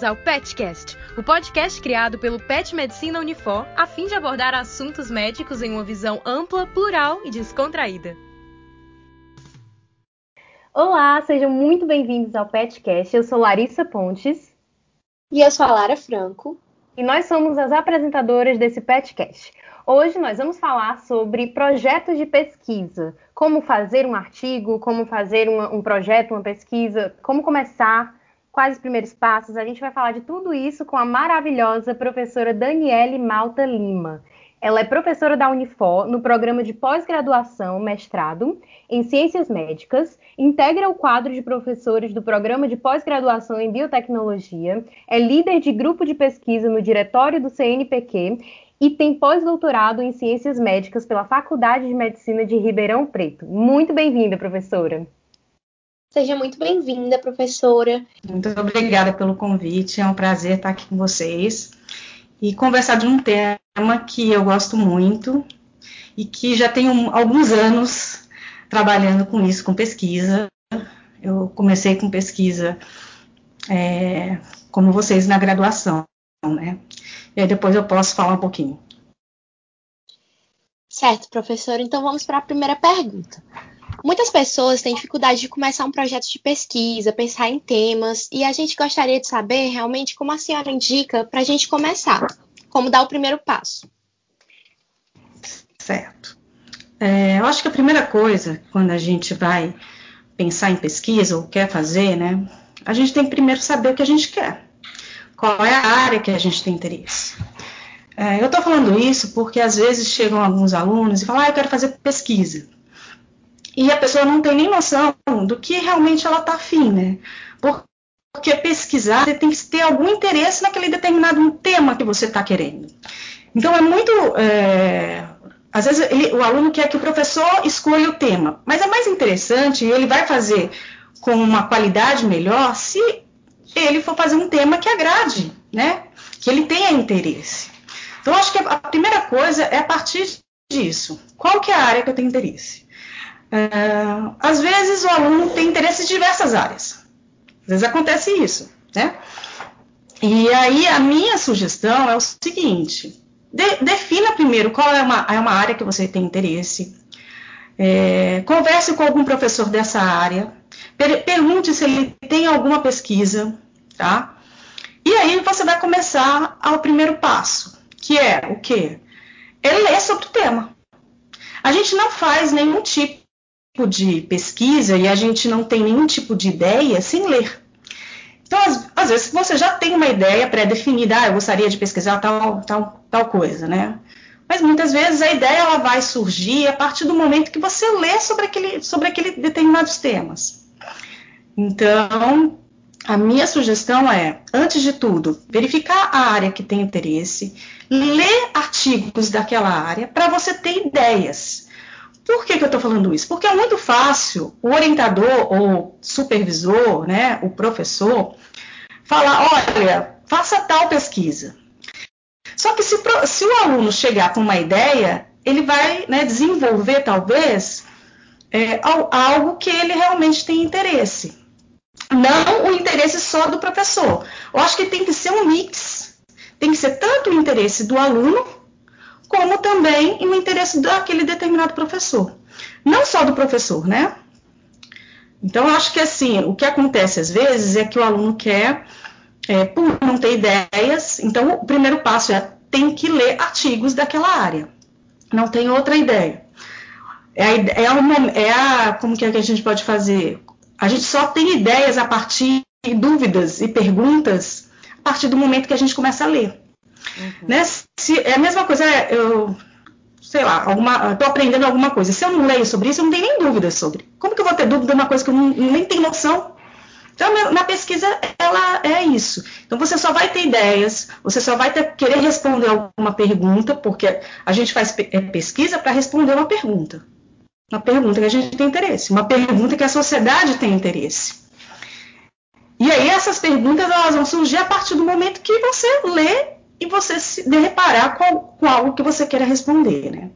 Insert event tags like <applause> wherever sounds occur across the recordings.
bem-vindos ao PetCast, o podcast criado pelo Pet Medicina Unifor a fim de abordar assuntos médicos em uma visão ampla, plural e descontraída. Olá, sejam muito bem-vindos ao PetCast. Eu sou Larissa Pontes. E eu sou a Lara Franco. E nós somos as apresentadoras desse PetCast. Hoje nós vamos falar sobre projetos de pesquisa, como fazer um artigo, como fazer uma, um projeto, uma pesquisa, como começar, quais os primeiros passos. A gente vai falar de tudo isso com a maravilhosa professora Daniele Malta Lima. Ela é professora da Unifor no programa de pós-graduação, mestrado em Ciências Médicas, integra o quadro de professores do programa de pós-graduação em Biotecnologia, é líder de grupo de pesquisa no diretório do CNPq e tem pós-doutorado em Ciências Médicas pela Faculdade de Medicina de Ribeirão Preto. Muito bem-vinda, professora. Seja muito bem-vinda, professora. Muito obrigada pelo convite, é um prazer estar aqui com vocês e conversar de um tema que eu gosto muito e que já tenho alguns anos trabalhando com isso, com pesquisa. Eu comecei com pesquisa, é, como vocês, na graduação, né? E aí depois eu posso falar um pouquinho. Certo, professor. Então vamos para a primeira pergunta. Muitas pessoas têm dificuldade de começar um projeto de pesquisa, pensar em temas, e a gente gostaria de saber realmente como a senhora indica para a gente começar, como dar o primeiro passo. Certo. É, eu acho que a primeira coisa, quando a gente vai pensar em pesquisa ou quer fazer, né, a gente tem que primeiro saber o que a gente quer qual é a área que a gente tem interesse. É, eu estou falando isso porque às vezes chegam alguns alunos e falam, ah, eu quero fazer pesquisa. E a pessoa não tem nem noção do que realmente ela está afim, né? Porque pesquisar, você tem que ter algum interesse naquele determinado tema que você está querendo. Então é muito. É, às vezes ele, o aluno quer que o professor escolha o tema, mas é mais interessante ele vai fazer com uma qualidade melhor se ele for fazer um tema que agrade, né? Que ele tenha interesse. Então, acho que a primeira coisa é a partir disso. Qual que é a área que eu tenho interesse? Uh, às vezes o aluno tem interesse em diversas áreas. Às vezes acontece isso, né? E aí a minha sugestão é o seguinte: de, defina primeiro qual é uma, é uma área que você tem interesse. É, converse com algum professor dessa área, Per pergunte se ele tem alguma pesquisa, tá? E aí você vai começar ao primeiro passo, que é o quê? É ler sobre o tema. A gente não faz nenhum tipo de pesquisa e a gente não tem nenhum tipo de ideia sem ler. Então, às, às vezes, você já tem uma ideia pré-definida, ah, eu gostaria de pesquisar tal, tal, tal coisa, né? Mas muitas vezes a ideia ela vai surgir a partir do momento que você lê sobre aquele, sobre aquele determinados temas. Então, a minha sugestão é, antes de tudo, verificar a área que tem interesse, ler artigos daquela área para você ter ideias. Por que, que eu estou falando isso? Porque é muito fácil o orientador ou supervisor, né, o professor, falar: olha, faça tal pesquisa. Só que se, se o aluno chegar com uma ideia, ele vai né, desenvolver, talvez, é, algo que ele realmente tem interesse não o interesse só do professor. Eu acho que tem que ser um mix. Tem que ser tanto o interesse do aluno, como também o interesse daquele determinado professor. Não só do professor, né? Então, eu acho que assim, o que acontece às vezes é que o aluno quer, é, por não ter ideias, então o primeiro passo é tem que ler artigos daquela área. Não tem outra ideia. É a, é, uma, é a como que, é que a gente pode fazer? A gente só tem ideias a partir de dúvidas e perguntas a partir do momento que a gente começa a ler. Uhum. Né? Se, é a mesma coisa, é, eu sei lá, estou aprendendo alguma coisa. Se eu não leio sobre isso, eu não tenho nem dúvidas sobre. Como que eu vou ter dúvida de uma coisa que eu não, nem tenho noção? Então, na pesquisa, ela é isso. Então, você só vai ter ideias, você só vai ter, querer responder alguma pergunta, porque a gente faz é, pesquisa para responder uma pergunta. Uma pergunta que a gente tem interesse, uma pergunta que a sociedade tem interesse. E aí essas perguntas elas vão surgir a partir do momento que você lê e você se reparar com, com algo que você queira responder, né?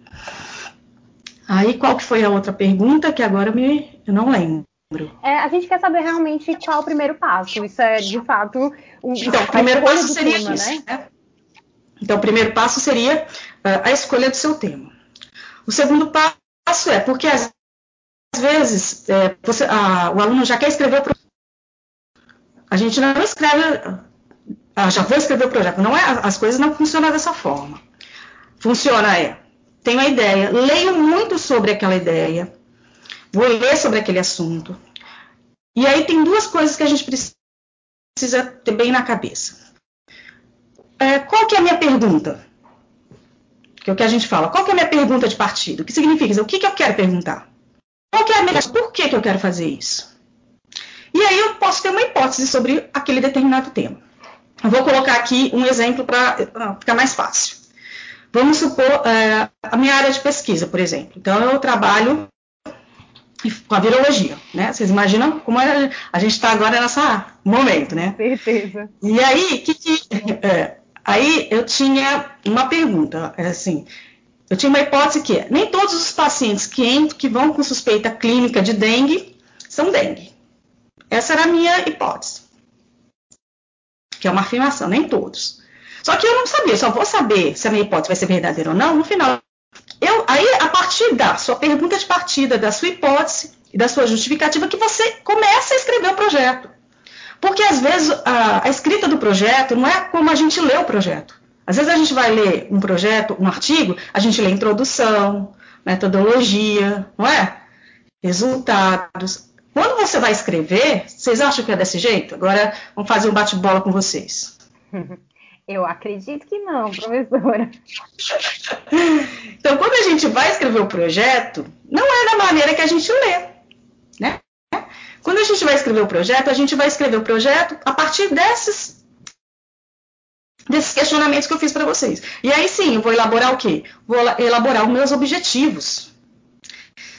Aí qual que foi a outra pergunta que agora me, eu não lembro. É, a gente quer saber realmente qual o primeiro passo. Isso é, de fato, um, então, o primeiro passo seria tema, isso, né? né? Então, o primeiro passo seria uh, a escolha do seu tema. O segundo passo é porque às vezes é, você, a, o aluno já quer escrever o. A gente não escreve, ah, já vou escrever o projeto. Não é, as coisas não funcionam dessa forma. Funciona é, tenho a ideia, leio muito sobre aquela ideia, vou ler sobre aquele assunto. E aí tem duas coisas que a gente precisa ter bem na cabeça. É, qual que é a minha pergunta? Que é o que a gente fala. Qual que é a minha pergunta de partido? O que significa? O que, que eu quero perguntar? Qual que é a minha... Por que, que eu quero fazer isso? E aí eu posso ter uma hipótese sobre aquele determinado tema. Eu vou colocar aqui um exemplo para ficar mais fácil. Vamos supor é, a minha área de pesquisa, por exemplo. Então, eu trabalho com a virologia, né? Vocês imaginam como é, a gente está agora nesse momento, né? Certeza. E aí, que, que é, aí eu tinha uma pergunta, é assim, eu tinha uma hipótese que nem todos os pacientes que, entram, que vão com suspeita clínica de dengue são dengue. Essa era a minha hipótese que é uma afirmação, nem todos. Só que eu não sabia, só vou saber se a minha hipótese vai ser verdadeira ou não no final. Eu, aí, a partir da sua pergunta de partida, da sua hipótese e da sua justificativa, que você começa a escrever o projeto. Porque às vezes a, a escrita do projeto não é como a gente lê o projeto. Às vezes a gente vai ler um projeto, um artigo, a gente lê introdução, metodologia, não é? Resultados. Quando você vai escrever, vocês acham que é desse jeito? Agora vamos fazer um bate-bola com vocês. <laughs> Eu acredito que não, professora. <laughs> então, quando a gente vai escrever o projeto, não é da maneira que a gente lê, né? Quando a gente vai escrever o projeto, a gente vai escrever o projeto a partir desses desses questionamentos que eu fiz para vocês. E aí sim, eu vou elaborar o quê? Vou elaborar os meus objetivos.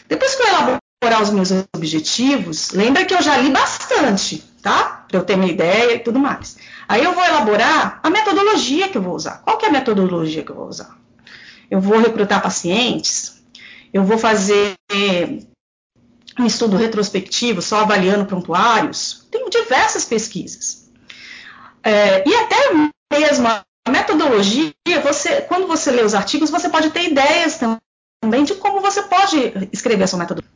Depois que eu elaboro elaborar os meus objetivos, lembra que eu já li bastante, tá? Para eu ter uma ideia e tudo mais. Aí eu vou elaborar a metodologia que eu vou usar. Qual que é a metodologia que eu vou usar? Eu vou recrutar pacientes, eu vou fazer um estudo retrospectivo só avaliando prontuários. Tenho diversas pesquisas. É, e até mesmo a metodologia, você, quando você lê os artigos, você pode ter ideias também de como você pode escrever a sua metodologia.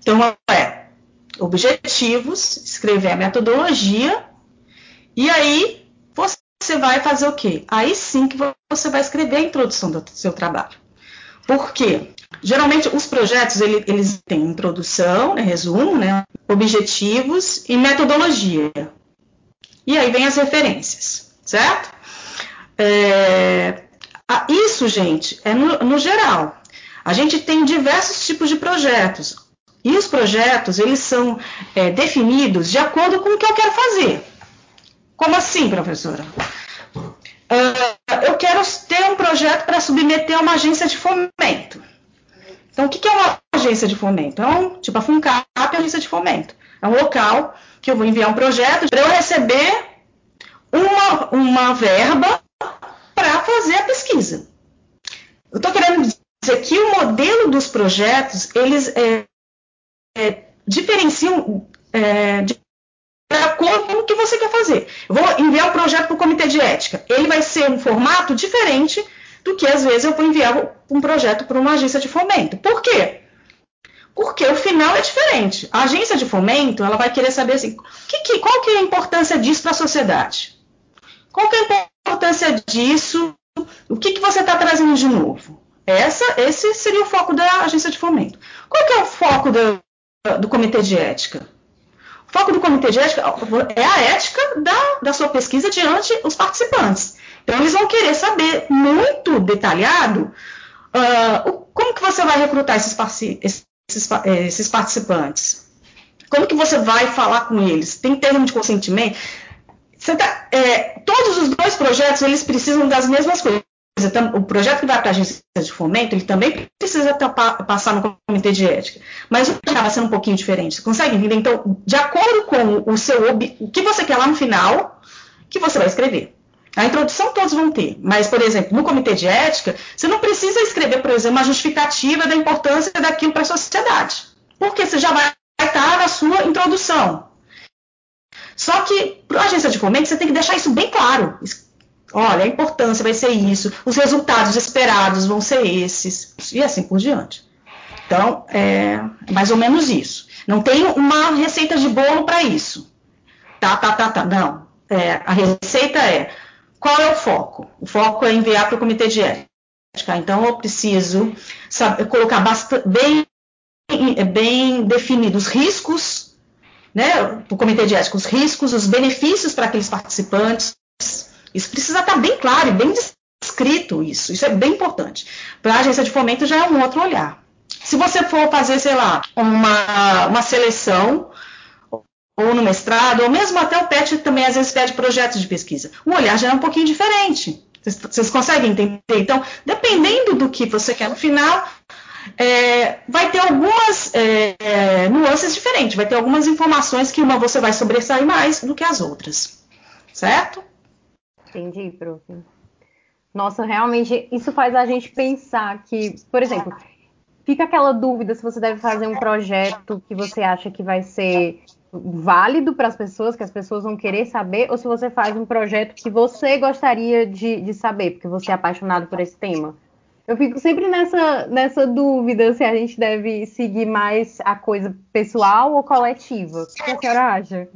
Então, é objetivos, escrever a metodologia, e aí você vai fazer o quê? Aí sim que você vai escrever a introdução do seu trabalho. Por quê? Geralmente os projetos eles, eles têm introdução, né, resumo, né, objetivos e metodologia. E aí vem as referências, certo? É, isso, gente, é no, no geral. A gente tem diversos tipos de projetos. E os projetos, eles são é, definidos de acordo com o que eu quero fazer. Como assim, professora? Uh, eu quero ter um projeto para submeter a uma agência de fomento. Então, o que é uma agência de fomento? É um, tipo a FUNCAP é agência de fomento. É um local que eu vou enviar um projeto para eu receber uma, uma verba para fazer a pesquisa. Eu estou querendo dizer que o modelo dos projetos, eles é, é, diferenciam é, de acordo com o que você quer fazer. Vou enviar um projeto para o comitê de ética. Ele vai ser um formato diferente do que às vezes eu vou enviar um projeto para uma agência de fomento. Por quê? Porque o final é diferente. A agência de fomento ela vai querer saber assim, que, que, qual que é a importância disso para a sociedade? Qual que é a importância disso? O que, que você está trazendo de novo? Essa, esse seria o foco da agência de fomento. Qual que é o foco da, do comitê de ética? O foco do comitê de ética é a ética da, da sua pesquisa diante os participantes. Então, eles vão querer saber muito detalhado uh, como que você vai recrutar esses, esses, esses participantes. Como que você vai falar com eles? Tem termo de consentimento? Tá, é, todos os dois projetos eles precisam das mesmas coisas o projeto que vai para a agência de fomento, ele também precisa passar no comitê de ética. Mas o acaba sendo um pouquinho diferente. Você consegue entender? Então, de acordo com o seu o que você quer lá no final, que você vai escrever. A introdução todos vão ter, mas, por exemplo, no comitê de ética, você não precisa escrever, por exemplo, uma justificativa da importância daquilo para a sociedade. Porque você já vai estar na sua introdução. Só que para a agência de fomento você tem que deixar isso bem claro. Olha, a importância vai ser isso, os resultados esperados vão ser esses, e assim por diante. Então, é mais ou menos isso. Não tem uma receita de bolo para isso. Tá, tá, tá, tá. Não. É, a receita é qual é o foco? O foco é enviar para o comitê de ética. Então, eu preciso saber, colocar bem, bem definidos os riscos, né, para o comitê de ética, os riscos, os benefícios para aqueles participantes. Isso precisa estar bem claro e bem descrito isso. Isso é bem importante. Para a agência de fomento já é um outro olhar. Se você for fazer, sei lá, uma, uma seleção, ou no mestrado, ou mesmo até o PET também às vezes pede projetos de pesquisa, o olhar já é um pouquinho diferente. Vocês, conseguem entender? Então, dependendo do que você quer no final, é, vai ter algumas é, nuances diferentes, vai ter algumas informações que uma você vai sobressair mais do que as outras. Certo? Entendi, prof. Nossa, realmente, isso faz a gente pensar que, por exemplo, fica aquela dúvida se você deve fazer um projeto que você acha que vai ser válido para as pessoas, que as pessoas vão querer saber, ou se você faz um projeto que você gostaria de, de saber, porque você é apaixonado por esse tema. Eu fico sempre nessa, nessa dúvida se a gente deve seguir mais a coisa pessoal ou coletiva. O que a senhora acha?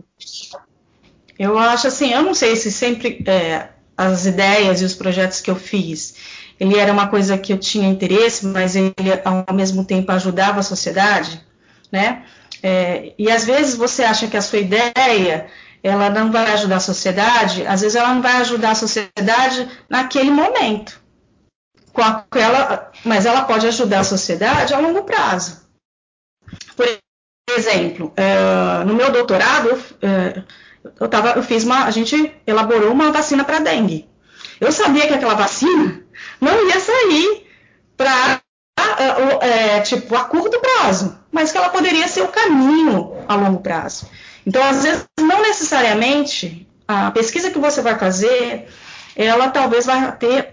Eu acho assim, eu não sei se sempre é, as ideias e os projetos que eu fiz ele era uma coisa que eu tinha interesse, mas ele ao mesmo tempo ajudava a sociedade, né? É, e às vezes você acha que a sua ideia ela não vai ajudar a sociedade, às vezes ela não vai ajudar a sociedade naquele momento, com aquela, mas ela pode ajudar a sociedade a longo prazo. Por exemplo, é, no meu doutorado, eu, tava, eu fiz uma, a gente elaborou uma vacina para dengue. Eu sabia que aquela vacina não ia sair para é, tipo a curto prazo, mas que ela poderia ser o caminho a longo prazo. Então, às vezes, não necessariamente a pesquisa que você vai fazer, ela talvez vai ter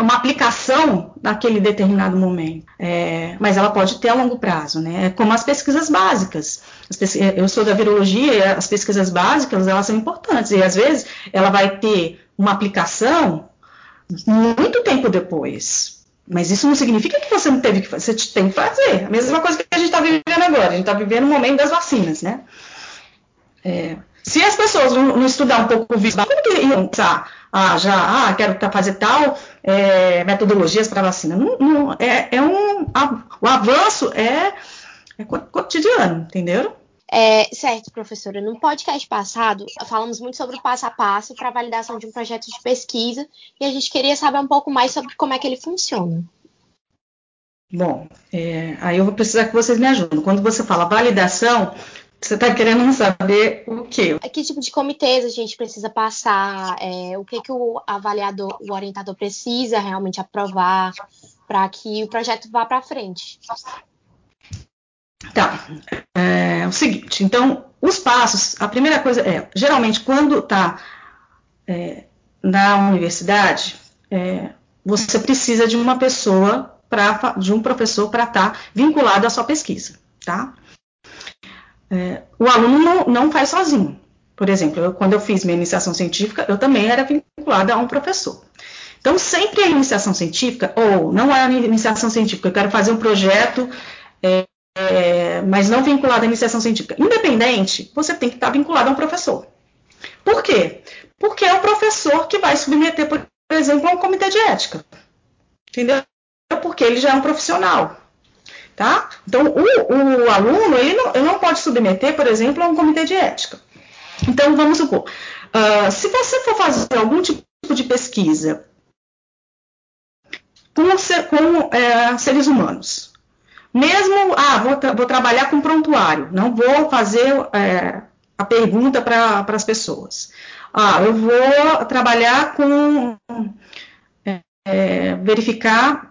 uma aplicação naquele determinado momento, é, mas ela pode ter a longo prazo, né? É como as pesquisas básicas. As pesquisas, eu sou da virologia, as pesquisas básicas elas são importantes e às vezes ela vai ter uma aplicação muito tempo depois. Mas isso não significa que você não teve que fazer, você tem que fazer. A mesma coisa que a gente está vivendo agora. A gente está vivendo o momento das vacinas, né? É, se as pessoas não, não estudar um pouco o vírus, como que iam pensar? Ah, já, ah, quero fazer tal é, metodologias para vacina. Não, não, é, é um, a, o avanço é, é cotidiano, entenderam? É, certo, professora. No podcast passado, falamos muito sobre o passo a passo para a validação de um projeto de pesquisa e a gente queria saber um pouco mais sobre como é que ele funciona. Bom, é, aí eu vou precisar que vocês me ajudem. Quando você fala validação, você está querendo saber o quê? Que tipo de comitês a gente precisa passar? É, o que, que o avaliador, o orientador precisa realmente aprovar para que o projeto vá para frente? Tá. É, o seguinte, então, os passos, a primeira coisa é, geralmente, quando está é, na universidade, é, você precisa de uma pessoa, pra, de um professor para estar tá vinculado à sua pesquisa, tá? É, o aluno não, não, faz sozinho. Por exemplo, eu, quando eu fiz minha iniciação científica, eu também era vinculada a um professor. Então, sempre a iniciação científica, ou não é a iniciação científica, eu quero fazer um projeto é, é, mas não vinculado à iniciação científica. Independente, você tem que estar vinculado a um professor. Por quê? Porque é o professor que vai submeter, por exemplo, a um comitê de ética. Entendeu? Porque ele já é um profissional. Tá? Então, o, o aluno ele não, ele não, pode submeter, por exemplo, a um comitê de ética. Então, vamos supor, uh, se você for fazer algum tipo de pesquisa com, com é, seres humanos, mesmo, ah, vou, vou trabalhar com prontuário, não vou fazer é, a pergunta para as pessoas. Ah, eu vou trabalhar com é, verificar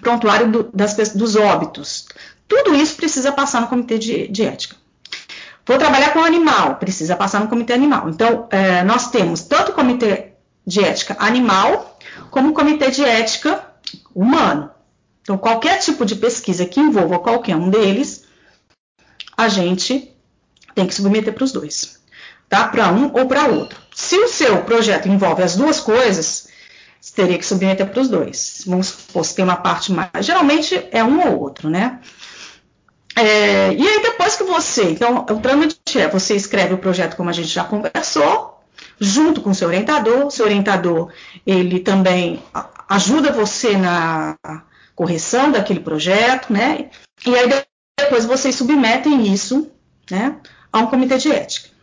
prontuário do, das, dos óbitos. Tudo isso precisa passar no comitê de, de ética. Vou trabalhar com animal, precisa passar no comitê animal. Então, é, nós temos tanto o comitê de ética animal, como o comitê de ética humano. Então, qualquer tipo de pesquisa que envolva qualquer um deles, a gente tem que submeter para os dois, tá? Para um ou para outro. Se o seu projeto envolve as duas coisas, teria que submeter para os dois. Vamos supor, se tem uma parte mais. Geralmente é um ou outro, né? É, e aí, depois que você. Então, o trâmite é: você escreve o projeto como a gente já conversou, junto com o seu orientador. O seu orientador, ele também ajuda você na correção daquele projeto, né? E aí, depois vocês submetem isso, né, a um comitê de ética.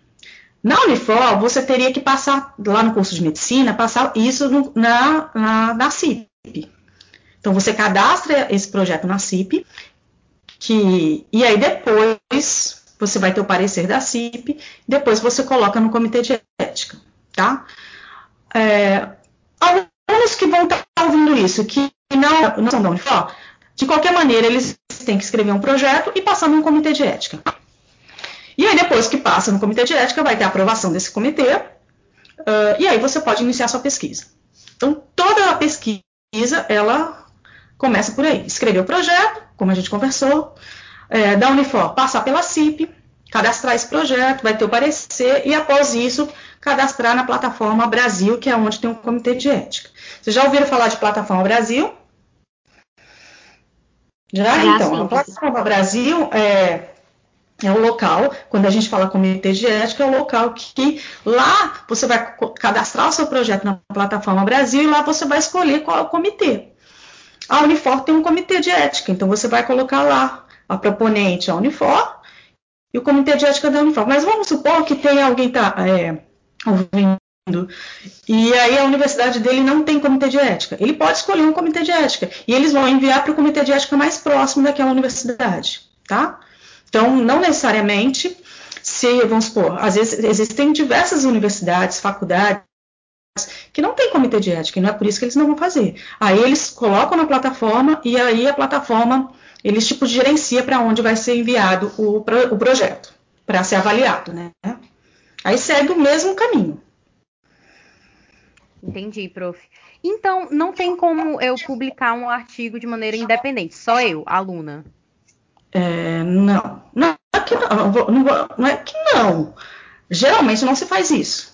Na Unifor, você teria que passar, lá no curso de medicina, passar isso no, na, na, na CIP. Então, você cadastra esse projeto na CIP, que, e aí depois você vai ter o parecer da CIP, depois você coloca no comitê de ética, tá? É, alunos que vão estar ouvindo isso, que não, não são da Unifor, de qualquer maneira, eles têm que escrever um projeto e passar num comitê de ética. E aí, depois que passa no comitê de ética, vai ter a aprovação desse comitê, uh, e aí você pode iniciar sua pesquisa. Então, toda a pesquisa, ela começa por aí. Escrever o projeto, como a gente conversou, é, da Unifor, passar pela CIP, cadastrar esse projeto, vai ter o parecer, e após isso, cadastrar na plataforma Brasil, que é onde tem um comitê de ética. Vocês já ouviram falar de plataforma Brasil? Já? então, sim, a plataforma Brasil é, é o local, quando a gente fala comitê de ética, é o local que lá você vai cadastrar o seu projeto na plataforma Brasil e lá você vai escolher qual é o comitê. A Unifor tem um comitê de ética, então você vai colocar lá a proponente, a Unifor, e o comitê de ética da Unifor. Mas vamos supor que tem alguém tá é, ouvindo e aí a universidade dele não tem comitê de ética. Ele pode escolher um comitê de ética e eles vão enviar para o comitê de ética mais próximo daquela universidade, tá? Então, não necessariamente, se, vamos supor, às vezes existem diversas universidades, faculdades, que não tem comitê de ética, e não é por isso que eles não vão fazer. Aí eles colocam na plataforma e aí a plataforma, eles tipo gerencia para onde vai ser enviado o, o projeto, para ser avaliado, né? Aí segue o mesmo caminho. Entendi, prof. Então, não tem como eu publicar um artigo de maneira independente, só eu, aluna. É, não, não é que não, não, não é que não. Geralmente não se faz isso.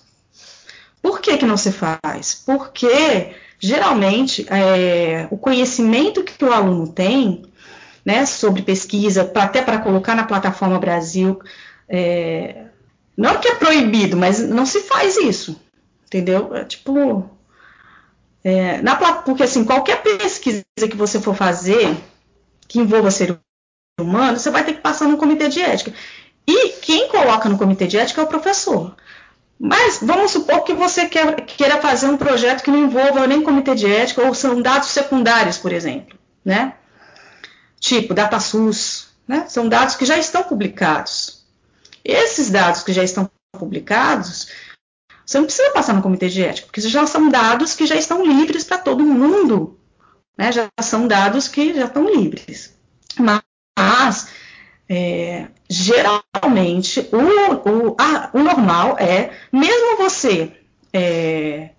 Por que, que não se faz? Porque geralmente é, o conhecimento que o aluno tem né, sobre pesquisa, pra, até para colocar na plataforma Brasil, é, não que é proibido, mas não se faz isso, entendeu? É, tipo, é, na, porque assim, qualquer pesquisa que você for fazer que envolva ser humano, você vai ter que passar no comitê de ética. E quem coloca no comitê de ética é o professor. Mas vamos supor que você queira fazer um projeto que não envolva nem comitê de ética ou são dados secundários, por exemplo, né? Tipo DataSUS, né? São dados que já estão publicados. Esses dados que já estão publicados, você não precisa passar no comitê de ética, porque já são dados que já estão livres para todo mundo, né? Já são dados que já estão livres. Mas mas, é, geralmente, o, o, a, o, normal é, mesmo você é,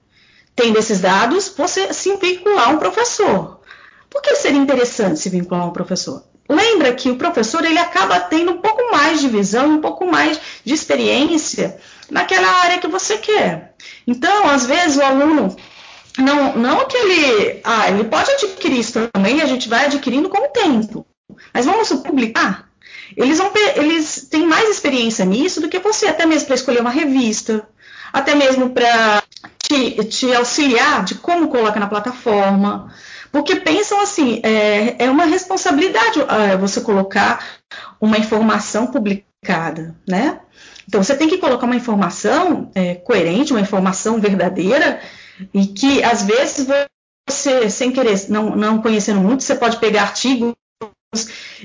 tendo esses dados, você se vincular a um professor. Por que seria interessante se vincular a um professor? Lembra que o professor ele acaba tendo um pouco mais de visão, um pouco mais de experiência naquela área que você quer. Então, às vezes, o aluno não, não que ele. Ah, ele pode adquirir isso também, a gente vai adquirindo com o tempo. Mas vamos publicar? Eles, vão, eles têm mais experiência nisso do que você, até mesmo para escolher uma revista, até mesmo para te, te, auxiliar de como coloca na plataforma. Porque pensam assim, é, é uma responsabilidade é, você colocar uma informação publicada, né? Então você tem que colocar uma informação é, coerente, uma informação verdadeira, e que às vezes você, sem querer, não, não conhecendo muito, você pode pegar artigos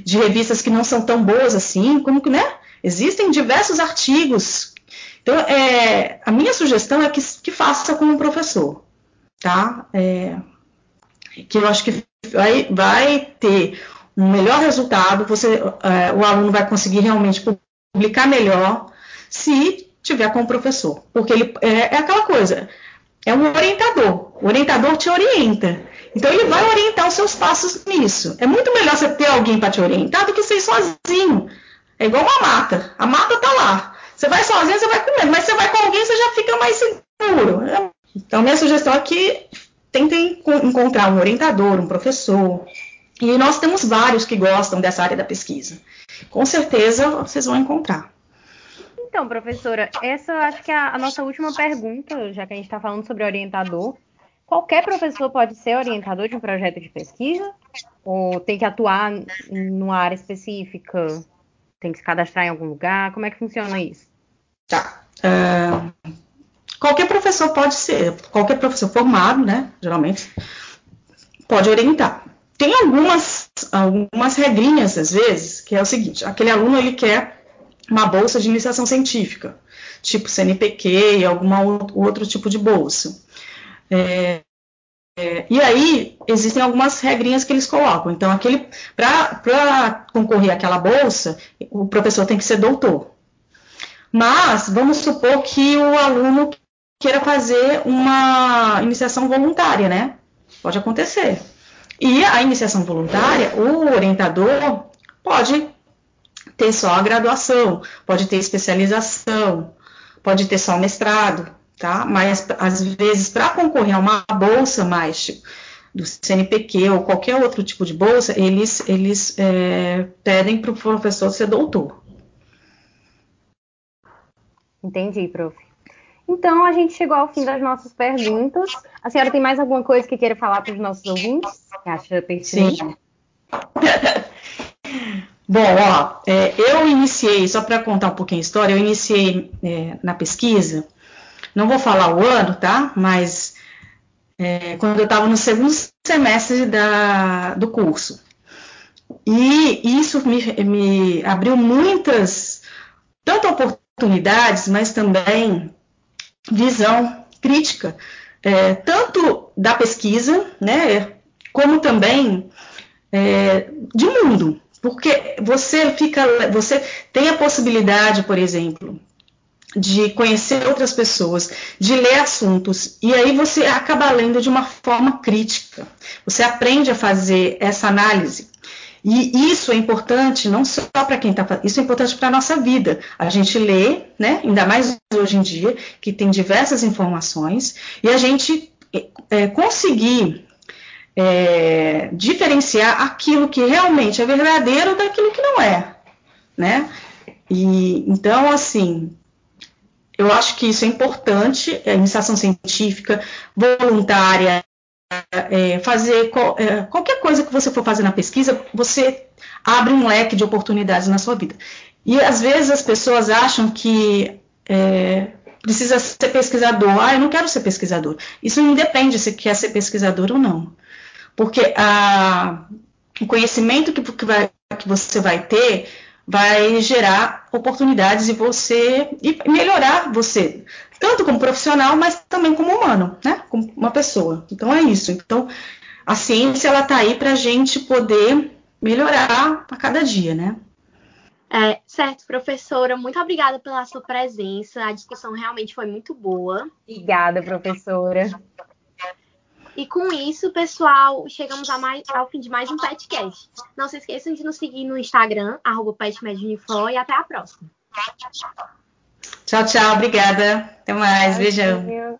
de revistas que não são tão boas assim, como que, né? Existem diversos artigos. Então, é, a minha sugestão é que, que faça com o professor, tá? É, que eu acho que vai, vai ter um melhor resultado, você, é, o aluno vai conseguir realmente publicar melhor se tiver com o professor, porque ele é, é aquela coisa, é um orientador, o orientador te orienta. Então ele vai orientar os seus passos nisso. É muito melhor você ter alguém para te orientar do que ser sozinho. É igual uma mata. A mata tá lá. Você vai sozinho, você vai comendo, mas você vai com alguém, você já fica mais seguro. Então, minha sugestão é que tentem encontrar um orientador, um professor. E nós temos vários que gostam dessa área da pesquisa. Com certeza vocês vão encontrar. Então, professora, essa acho que é a, nossa última pergunta, já que a gente está falando sobre orientador. Qualquer professor pode ser orientador de um projeto de pesquisa? Ou tem que atuar numa área específica? Tem que se cadastrar em algum lugar? Como é que funciona isso? Tá. Uh, qualquer professor pode ser, qualquer professor formado, né? Geralmente, pode orientar. Tem algumas, algumas regrinhas, às vezes, que é o seguinte: aquele aluno ele quer uma bolsa de iniciação científica, tipo CNPq e algum outro tipo de bolsa. É, é, e aí existem algumas regrinhas que eles colocam. Então, aquele para concorrer àquela bolsa, o professor tem que ser doutor. Mas vamos supor que o aluno queira fazer uma iniciação voluntária, né? Pode acontecer. E a iniciação voluntária, o orientador pode ter só a graduação, pode ter especialização, pode ter só o mestrado tá? Mas às vezes para concorrer a uma bolsa mais do CNPq ou qualquer outro tipo de bolsa, eles, eles é, pedem para o professor ser doutor. Entendi, prof. Então a gente chegou ao fim das nossas perguntas. A senhora tem mais alguma coisa que queira falar para os nossos ouvintes? Que acha pertinente? Sim. <laughs> Bom, ó, é, eu iniciei, só para contar um pouquinho a história, eu iniciei é, na pesquisa não vou falar o ano, tá? Mas é, quando eu estava no segundo semestre da, do curso. E isso me, me abriu muitas, tanto oportunidades, mas também visão crítica, é, tanto da pesquisa, né, como também é, de mundo, porque você fica, você tem a possibilidade, por exemplo, de conhecer outras pessoas, de ler assuntos, e aí você acaba lendo de uma forma crítica. Você aprende a fazer essa análise. E isso é importante não só para quem está isso é importante para a nossa vida. A gente lê, né, ainda mais hoje em dia, que tem diversas informações, e a gente é, conseguir é, diferenciar aquilo que realmente é verdadeiro daquilo que não é. Né? E, então, assim, eu acho que isso é importante, é, iniciação científica, voluntária, é, fazer é, qualquer coisa que você for fazer na pesquisa, você abre um leque de oportunidades na sua vida. E às vezes as pessoas acham que é, precisa ser pesquisador. Ah, eu não quero ser pesquisador. Isso não depende se quer ser pesquisador ou não. Porque a, o conhecimento que, que, vai, que você vai ter vai gerar oportunidades e você e melhorar você, tanto como profissional, mas também como humano, né? Como uma pessoa. Então é isso. Então a ciência ela está aí para a gente poder melhorar a cada dia, né? É, certo, professora, muito obrigada pela sua presença. A discussão realmente foi muito boa. Obrigada, professora. E com isso, pessoal, chegamos mais, ao fim de mais um podcast. Não se esqueçam de nos seguir no Instagram, arroba e até a próxima. Tchau, tchau. Obrigada. Até mais. Beijão.